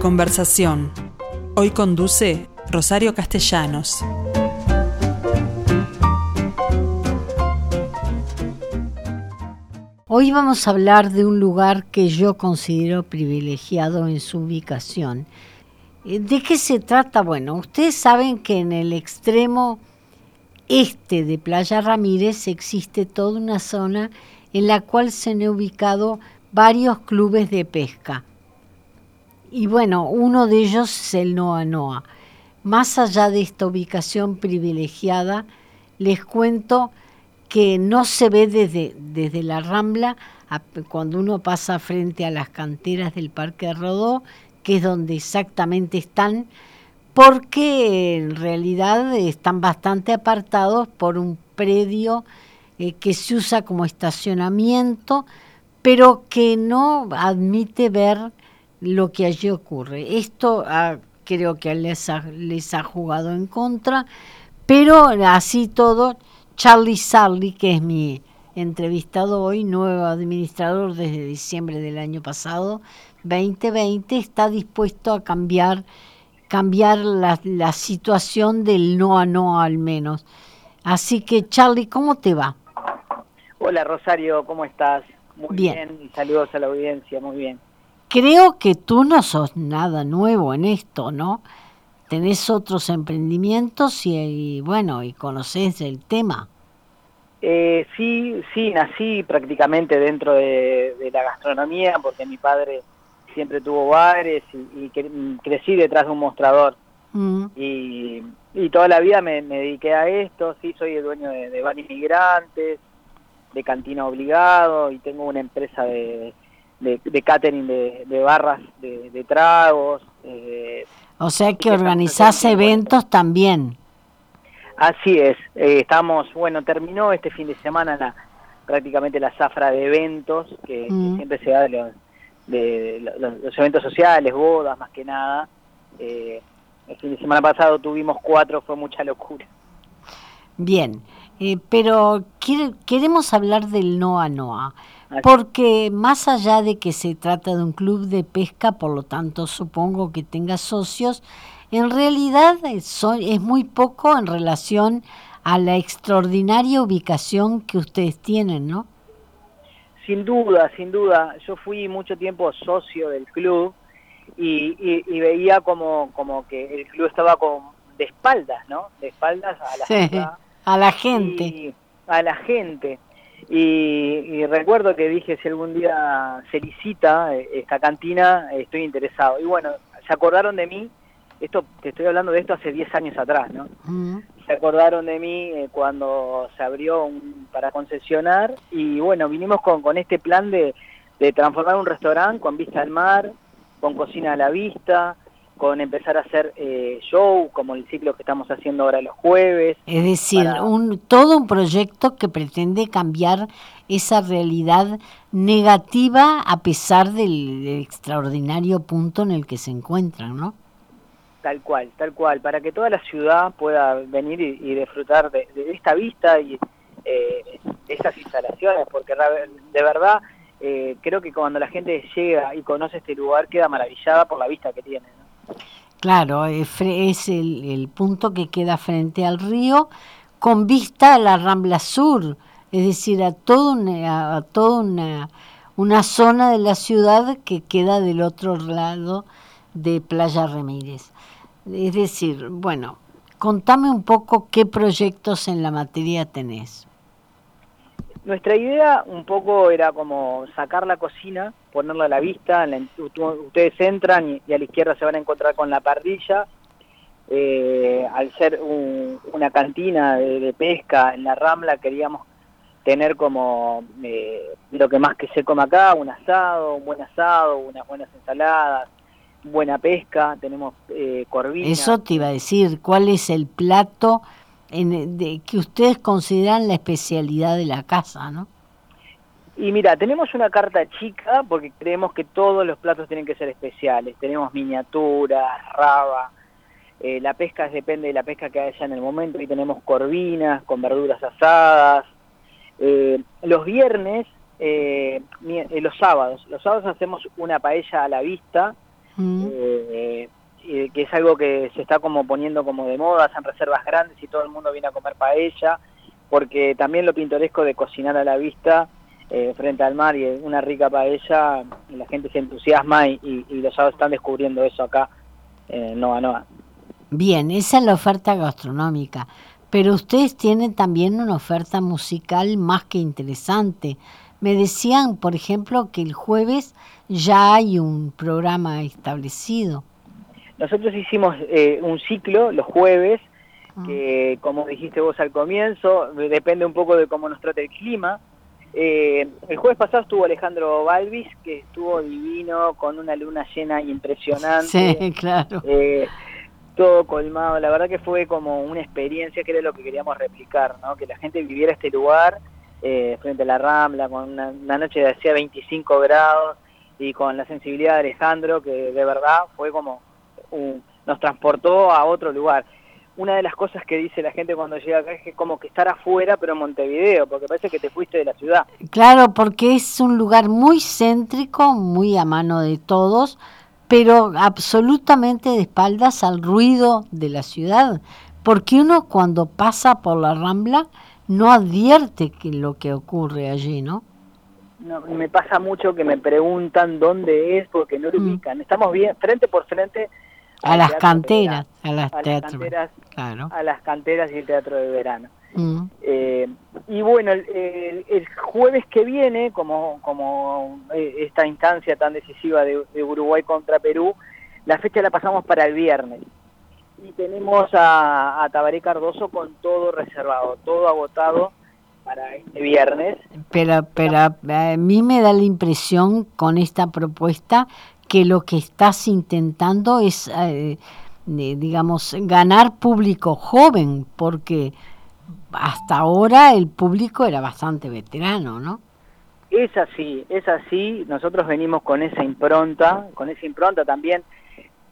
Conversación. Hoy conduce Rosario Castellanos. Hoy vamos a hablar de un lugar que yo considero privilegiado en su ubicación. Eh, ¿De qué se trata? Bueno, ustedes saben que en el extremo este de Playa Ramírez existe toda una zona en la cual se han ubicado varios clubes de pesca. Y bueno, uno de ellos es el Noa Noa. Más allá de esta ubicación privilegiada, les cuento que no se ve desde, desde la Rambla, cuando uno pasa frente a las canteras del Parque Rodó, que es donde exactamente están, porque en realidad están bastante apartados por un predio eh, que se usa como estacionamiento, pero que no admite ver lo que allí ocurre. Esto ah, creo que les ha, les ha jugado en contra, pero así todo, Charlie Sarli, que es mi entrevistado hoy, nuevo administrador desde diciembre del año pasado, 2020, está dispuesto a cambiar cambiar la, la situación del no a no al menos. Así que Charlie, ¿cómo te va? Hola Rosario, ¿cómo estás? Muy bien. Saludos a la audiencia, muy bien. Creo que tú no sos nada nuevo en esto, ¿no? Tenés otros emprendimientos y, bueno, y conoces el tema. Eh, sí, sí, nací prácticamente dentro de, la gastronomía porque mi padre siempre tuvo bares y, crecí detrás de un mostrador. Mm. Y, toda la vida me, dediqué a esto, sí, soy el dueño de, de bares inmigrantes, de cantina obligado y tengo una empresa de, de, catering de, barras de, tragos. Eh, o sea que organizás eventos también. Así es, eh, estamos, bueno, terminó este fin de semana la, prácticamente la zafra de eventos que, mm. siempre se da de, los, de los, eventos sociales, bodas más que nada. Eh, el fin de semana pasado tuvimos cuatro, fue mucha locura. Bien, pero queremos hablar del Noa Noa, porque más allá de que se trata de un club de pesca, por lo tanto supongo que tenga socios, en realidad es, es muy poco en relación a la extraordinaria ubicación que ustedes tienen, ¿no? Sin duda, sin duda. Yo fui mucho tiempo socio del club y, veía como, como que el club estaba con, de espaldas, ¿no? De espaldas a la ciudad a la gente. a la gente. Y, recuerdo que dije, si algún día se licita eh, esta cantina, estoy interesado. Y bueno, se acordaron de mí, esto te estoy hablando de esto hace 10 años atrás, ¿no? Se acordaron de mí eh, cuando se abrió un, para concesionar y bueno, vinimos con, con este plan de, de transformar un restaurante con vista al mar, con cocina a la vista, con empezar a hacer eh, show, como el ciclo que estamos haciendo ahora los jueves. Es decir, un, todo un proyecto que pretende cambiar esa realidad negativa a pesar del, extraordinario punto en el que se encuentran, ¿no? Tal cual, tal cual, para que toda la ciudad pueda venir y, disfrutar de, esta vista y eh, esas instalaciones, porque de verdad eh, creo que cuando la gente llega y conoce este lugar queda maravillada por la vista que tiene. Claro, es el, punto que queda frente al río con vista a la Rambla Sur, es decir, a, todo a toda una, una zona de la ciudad que queda del otro lado de Playa Ramírez. Es decir, bueno, contame un poco qué proyectos en la materia tenés. Nuestra idea un poco era como sacar la cocina, ponerla a la vista, ustedes entran y, a la izquierda se van a encontrar con la parrilla, eh, al ser una cantina de, pesca en la Rambla queríamos tener como eh, lo que más que se come acá, un asado, un buen asado, unas buenas ensaladas, buena pesca, tenemos eh, Eso te iba a decir, ¿cuál es el plato en, de, que ustedes consideran la especialidad de la casa, ¿no? Y mira, tenemos una carta chica porque creemos que todos los platos tienen que ser especiales. Tenemos miniaturas, raba, eh, la pesca depende de la pesca que haya en el momento y tenemos corvinas con verduras asadas. Eh, los viernes, eh, los sábados, los sábados hacemos una paella a la vista mm. eh, que es algo que se está como poniendo como de moda, hacen reservas grandes y todo el mundo viene a comer paella, porque también lo pintoresco de cocinar a la vista eh, frente al mar y una rica paella, la gente se entusiasma y, los sábados están descubriendo eso acá en Nova Nova. Bien, esa es la oferta gastronómica, pero ustedes tienen también una oferta musical más que interesante. Me decían, por ejemplo, que el jueves ya hay un programa establecido. Nosotros hicimos eh, un ciclo los jueves, ah. que como dijiste vos al comienzo, depende un poco de cómo nos trate el clima. Eh, el jueves pasado estuvo Alejandro Balvis, que estuvo divino, con una luna llena impresionante. Sí, claro. Eh, todo colmado. La verdad que fue como una experiencia que era lo que queríamos replicar, ¿no? Que la gente viviera este lugar eh, frente a la Rambla, con una, noche de hacía 25 grados y con la sensibilidad de Alejandro, que de verdad fue como nos transportó a otro lugar. Una de las cosas que dice la gente cuando llega acá es que como que estar afuera, pero en Montevideo, porque parece que te fuiste de la ciudad. Claro, porque es un lugar muy céntrico, muy a mano de todos, pero absolutamente de espaldas al ruido de la ciudad, porque uno cuando pasa por la Rambla no advierte que lo que ocurre allí, ¿no? No, me pasa mucho que me preguntan dónde es porque no lo mm. ubican. Estamos bien frente por frente a las canteras, a las, canteras, a las canteras y el teatro de verano. Mm. Eh, y bueno, el, jueves que viene, como, como eh, esta instancia tan decisiva de, de, Uruguay contra Perú, la fecha la pasamos para el viernes y tenemos a, Tabaré Cardoso con todo reservado, todo agotado para este viernes. Pero, pero a mí me da la impresión con esta propuesta que lo que estás intentando es, eh, digamos, ganar público joven, porque hasta ahora el público era bastante veterano, ¿no? Es así, es así. Nosotros venimos con esa impronta, con esa impronta también.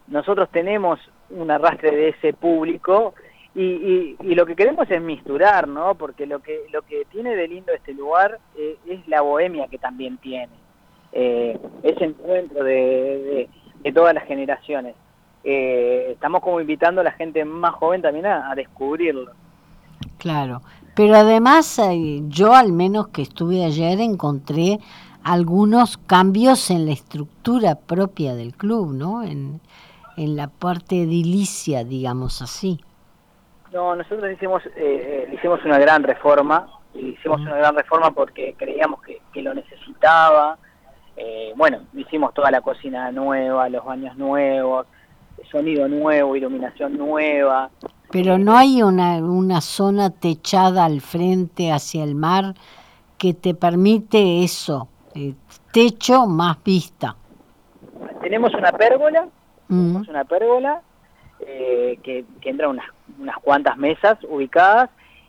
Nosotros tenemos un arrastre de ese público y, y, lo que queremos es misturar, ¿no? Porque lo que lo que tiene de lindo este lugar eh, es la bohemia que también tiene, eh, ese encuentro de, de, todas las generaciones. Eh, estamos como invitando a la gente más joven también a, descubrirlo. Claro, pero además eh, yo al menos que estuve ayer encontré algunos cambios en la estructura propia del club, ¿no? En, en la parte edilicia, digamos así. No, nosotros hicimos, eh, eh, hicimos una gran reforma, hicimos una gran reforma porque creíamos que, lo necesitaba. Eh, bueno, hicimos toda la cocina nueva, los baños nuevos, sonido nuevo, iluminación nueva. Pero no hay una, una zona techada al frente hacia el mar que te permite eso, techo más vista. Tenemos una pérgola es una pérgola eh, que, que, entra unas, unas cuantas mesas ubicadas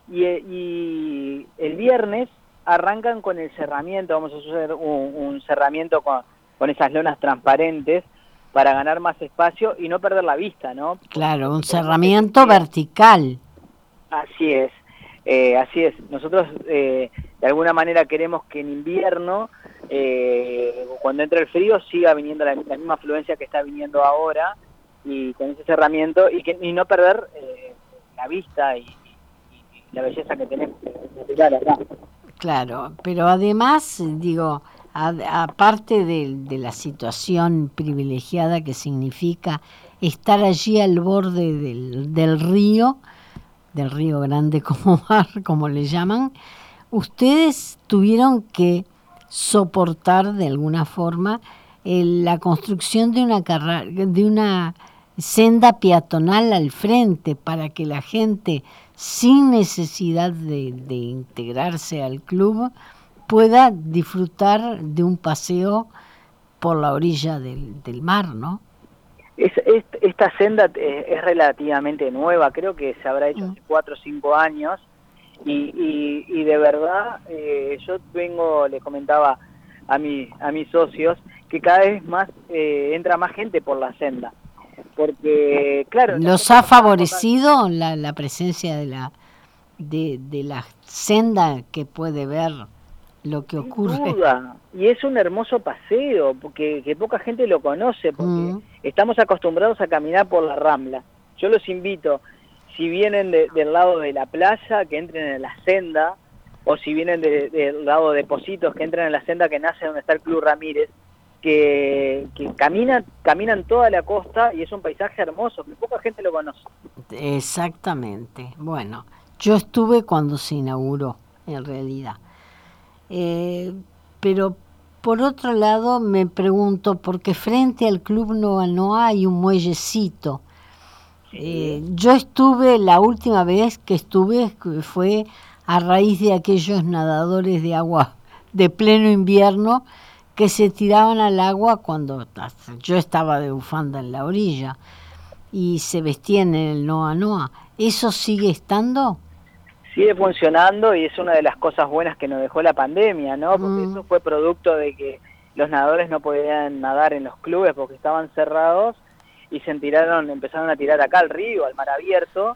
y, el viernes arrancan con el cerramiento, vamos a hacer un, cerramiento con, con esas lonas transparentes para ganar más espacio y no perder la vista, ¿no? Claro, un cerramiento vertical. Así es, eh, así es. Nosotros eh, de alguna manera queremos que en invierno eh, cuando entra el frío siga viniendo la, misma afluencia que está viniendo ahora y con ese cerramiento y, que, y no perder eh, la vista y, la belleza que tenemos Claro, pero además, digo, aparte de, la situación privilegiada que significa estar allí al borde del, río, del río grande como mar, como le llaman, ustedes tuvieron que soportar de alguna forma la construcción de una, de una senda peatonal al frente para que la gente sin necesidad de, integrarse al club pueda disfrutar de un paseo por la orilla del, del mar, ¿no? Es, esta senda eh, es, relativamente nueva, creo que se habrá hecho mm. hace cuatro o cinco años y, y, de verdad, eh, yo vengo, les comentaba a, mi, a mis socios, que cada vez más eh, entra más gente por la senda. Porque, claro... ¿Los ha favorecido la, la presencia de la, de, de la senda que puede ver lo que ocurre? Sin duda, y es un hermoso paseo, porque que poca gente lo conoce, porque Mm. estamos acostumbrados a caminar por la Rambla. Yo los invito, si vienen de- del lado de la playa, que entren en la senda, o si vienen de- del lado de Positos, que entren en la senda que nace donde está el Club Ramírez, que, que caminan, caminan toda la costa y es un paisaje hermoso, que poca gente lo conoce. Exactamente. Bueno, yo estuve cuando se inauguró, en realidad. Eh, pero por otro lado me pregunto, porque frente al Club Noa Noa hay un muellecito. Eh, yo estuve, la última vez que estuve fue a raíz de aquellos nadadores de agua de pleno invierno que se tiraban al agua cuando yo estaba de bufanda en la orilla y se vestían en el Noa Noa. ¿Eso sigue estando? sigue funcionando y es una de las cosas buenas que nos dejó la pandemia, ¿no? Porque Mm. eso fue producto de que los nadadores no podían nadar en los clubes porque estaban cerrados y se tiraron, empezaron a tirar acá al río, al mar abierto.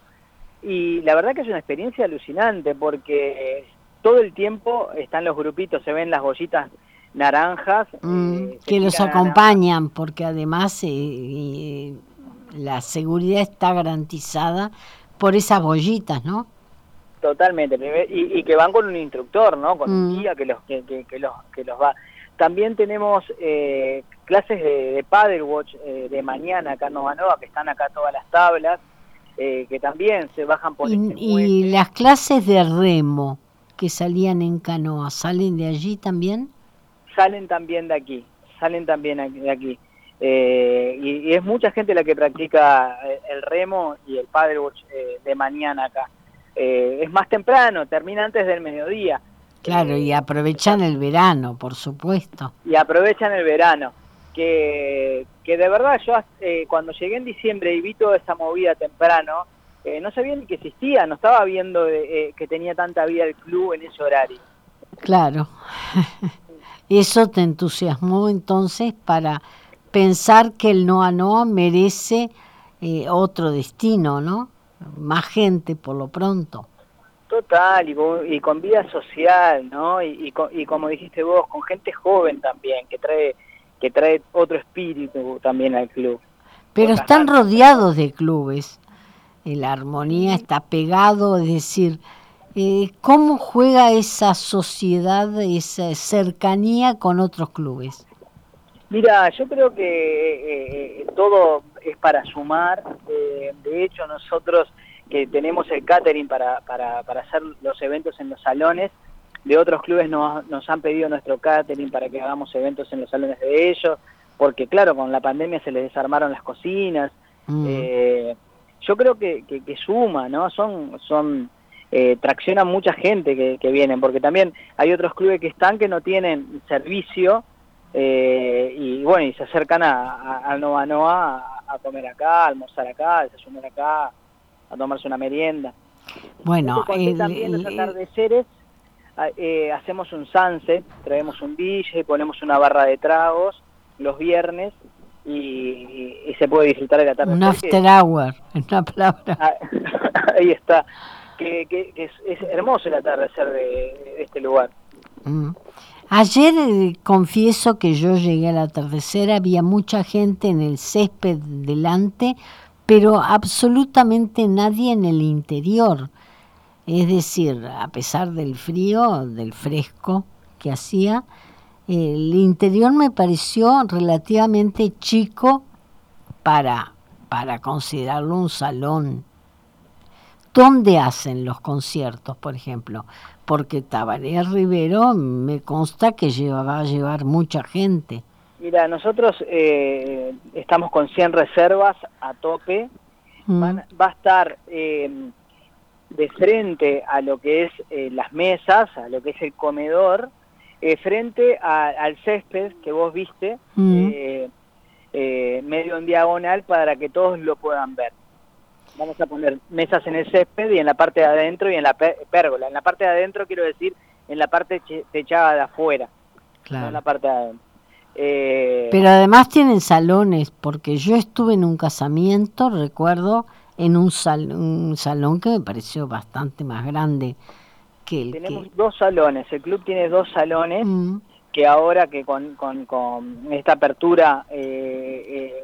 Y la verdad que es una experiencia alucinante porque todo el tiempo están los grupitos, se ven las bollitas naranjas. Mm, eh, que los acompañan, porque además eh, eh, la seguridad está garantizada por esas bollitas, ¿no? Totalmente, y, y que van con un instructor, ¿no? Con Mm. un guía que los que, que- que los que los va. También tenemos eh, clases de, de paddlewatch eh, de mañana acá en Nova que están acá todas las tablas, eh, que también se bajan por Y, este y las clases de remo que salían en canoa, ¿salen de allí también? Salen también de aquí, salen también de aquí. Eh, y, y es mucha gente la que practica eh, el remo y el paddlewatch eh, de mañana acá. Eh, es más temprano, termina antes del mediodía. Claro, y aprovechan el verano, por supuesto. y aprovechan el verano. Que, que de verdad yo eh, cuando llegué en diciembre y vi toda esa movida temprano, eh, no sabía ni que existía, no estaba viendo eh, que tenía tanta vida el club en ese horario. Claro. Eso te entusiasmó entonces para pensar que el Noa Noa merece eh, otro destino, ¿no? Más gente por lo pronto. Total, y con, y con vida social, ¿no? Y, y, co- y como dijiste vos, con gente joven también, que trae que trae otro espíritu también al club. Pero están rodeados de clubes. Eh, La armonía está pegado, es decir, eh, ¿cómo juega esa sociedad, esa cercanía con otros clubes? Mira, yo creo que eh, eh, todo es para sumar. eh, de hecho, nosotros que tenemos el catering para, para, para hacer los eventos en los salones, de otros clubes nos, nos han pedido nuestro catering para que hagamos eventos en los salones de ellos, porque claro, con la pandemia se les desarmaron las cocinas. Mm. Eh, yo creo que, que, que suma, ¿no? Son, son eh, traccionan mucha gente que, que vienen, porque también hay otros clubes que están que no tienen servicio eh, y bueno, y se acercan a, a, Nova Noa a, a comer acá, a almorzar acá, a desayunar acá, a tomarse una merienda. Bueno, el- también los atardeceres, a- eh, hacemos un sunset, traemos un DJ, ponemos una barra de tragos los viernes y, y- y se puede disfrutar el atardecer. un que- after hour, en una palabra. Ah, ahí está. Que, es hermoso el atardecer de, de este lugar. Mm. Ayer eh, confieso que yo llegué al atardecer, había mucha gente en el césped delante, pero absolutamente nadie en el interior. Es decir, a pesar del frío, del fresco que hacía, el interior me pareció relativamente chico para, para considerarlo un salón. ¿Dónde hacen los conciertos, por ejemplo? Porque Tabaré Rivero me consta que lleva, va a llevar mucha gente. Mira, nosotros eh, estamos con 100 reservas a tope. Mm. Van- va a estar eh, de frente a lo que es eh, las mesas, a lo que es el comedor, eh, frente a- al césped que vos viste, Mm. eh, eh, medio en diagonal para que todos lo puedan ver. Vamos a poner mesas en el césped y en la parte de adentro y en la pé- pérgola. En la parte de adentro quiero decir en la parte techada de afuera, no en la Claro. parte de adentro. Eh, Pero además tienen salones, porque yo estuve en un casamiento, recuerdo, en un, sal- un salón que me pareció bastante más grande que el tenemos que... dos salones, el club tiene dos salones Mm, que ahora que con, con, esta apertura eh, eh,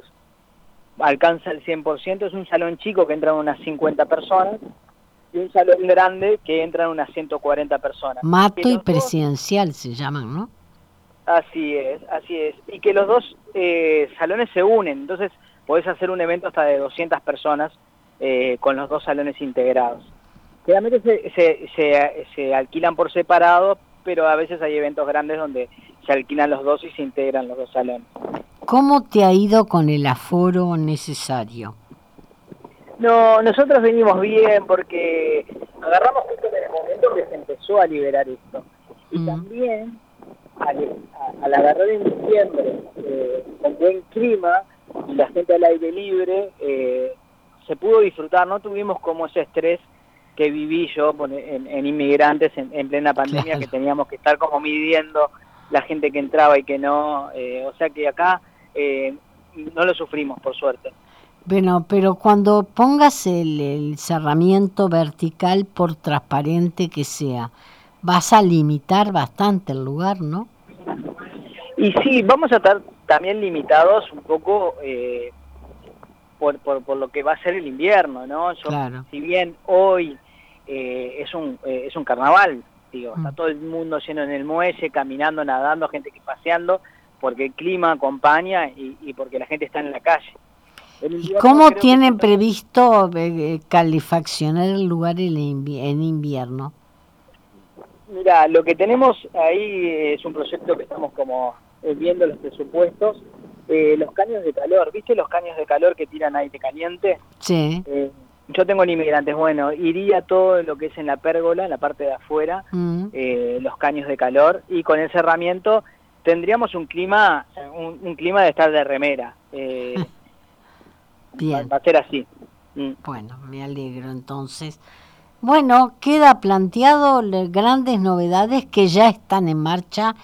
alcanza el 100%, es un salón chico que entran unas 50 personas y un salón grande que entran unas 140 personas. Mato y presidencial se llaman, ¿no? Así es, así es. Y que los dos eh, salones se unen, entonces podés hacer un evento hasta de 200 personas con los dos salones integrados. Generalmente se, se, se, se alquilan por separado, pero a veces hay eventos grandes donde se alquilan los dos y se integran los dos salones. ¿Cómo te ha ido con el aforo necesario? No, nosotros venimos bien porque agarramos justo en el momento que se empezó a liberar esto. Y mm. también al, agarrar en diciembre eh, con buen clima y la gente al aire libre, eh, se pudo disfrutar, no tuvimos como ese estrés que viví yo en, inmigrantes en, plena pandemia, que teníamos que estar como midiendo la gente que entraba y que no. Eh, o sea que acá eh, no lo sufrimos, por suerte. Bueno, pero cuando pongas el, cerramiento vertical, por transparente que sea, vas a limitar bastante el lugar, ¿no? Y sí, vamos a estar también limitados un poco eh, por, por, lo que va a ser el invierno, ¿no? claro. Si bien hoy eh, es, un, eh, es un carnaval, digo, está mm. todo el mundo lleno en el muelle, caminando, nadando, gente que paseando, porque el clima acompaña y, porque la gente está en la calle. ¿Y cómo tienen previsto eh, calefaccionar el lugar en, invierno? Mira, lo que tenemos ahí es un proyecto que estamos como viendo los presupuestos, los caños de calor, ¿viste los caños de calor que tiran aire caliente? Sí yo tengo inmigrantes, bueno, iría todo lo que es en la pérgola, en la parte de afuera, mm. eh, los caños de calor, y con el cerramiento tendríamos un clima, un, clima de estar de remera. Eh, Bien. Va a ser así. Mm. Bueno, me alegro entonces. Bueno, queda planteado grandes novedades que ya están en marcha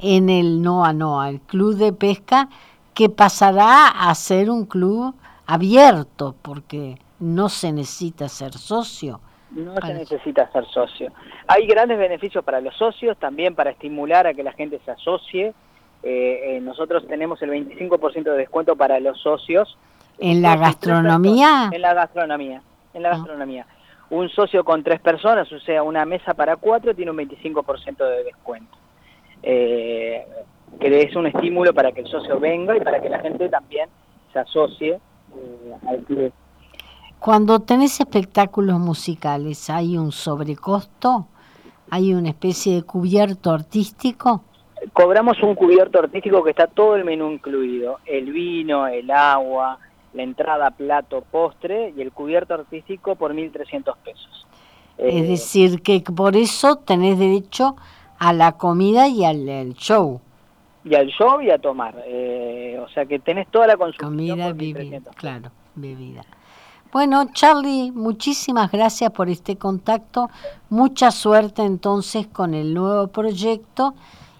en el NOA NOA, el Club de Pesca, que pasará a ser un club abierto, porque no se necesita ser socio. No se necesita ser socio. Hay grandes beneficios para los socios, también para estimular a que la gente se asocie. Eh, eh, nosotros tenemos el 25% de descuento para los socios. ¿En la gastronomía? En la gastronomía, en la ah. gastronomía. Un socio con tres personas, o sea, una mesa para cuatro, tiene un 25% de descuento. Eh, que es un estímulo para que el socio venga y para que la gente también se asocie al club. Cuando tenés espectáculos musicales, ¿hay un sobrecosto? ¿Hay una especie de cubierto artístico? Cobramos un cubierto artístico que está todo el menú incluido, el vino, el agua, la entrada, plato, postre y el cubierto artístico por 1.300 pesos. Es eh, decir, que por eso tenés derecho a la comida y al show. Y al show y a tomar. Eh, o sea que tenés toda la consumición. Comida, bebida, claro, bebida. Bueno, Charlie, muchísimas gracias por este contacto. Mucha suerte entonces con el nuevo proyecto.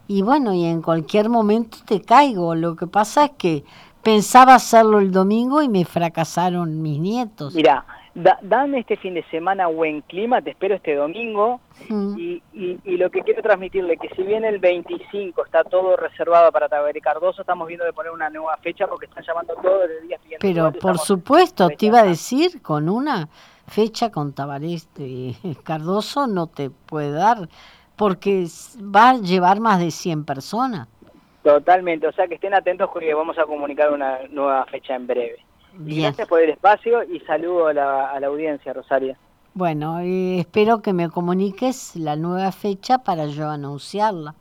Y bueno, y en cualquier momento te caigo. Lo que pasa es que pensaba hacerlo el domingo y me fracasaron mis nietos. Mira, dame este fin de semana buen clima, te espero este domingo. Mm. Y, y, lo que quiero transmitirle que si bien el 25 está todo reservado para Tabaré Cardoso, estamos viendo de poner una nueva fecha porque están llamando todos los días Pero por supuesto, te iba a decir, con una fecha con Tabaré Cardoso no te puede dar, porque va a llevar más de 100 personas. Totalmente, o sea que estén atentos porque vamos a comunicar una nueva fecha en breve. Gracias por el espacio y saludo a la, a la audiencia, Rosaria. Bueno, espero que me comuniques la nueva fecha para yo anunciarla.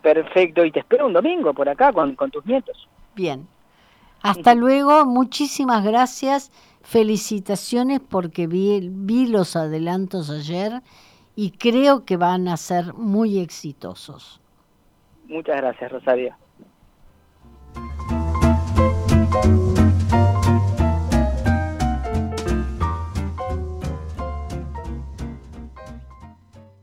Perfecto, y te espero un domingo por acá con, tus nietos. Bien. Hasta luego, muchísimas gracias, felicitaciones porque vi, vi los adelantos ayer y creo que van a ser muy exitosos. Muchas gracias, Rosario.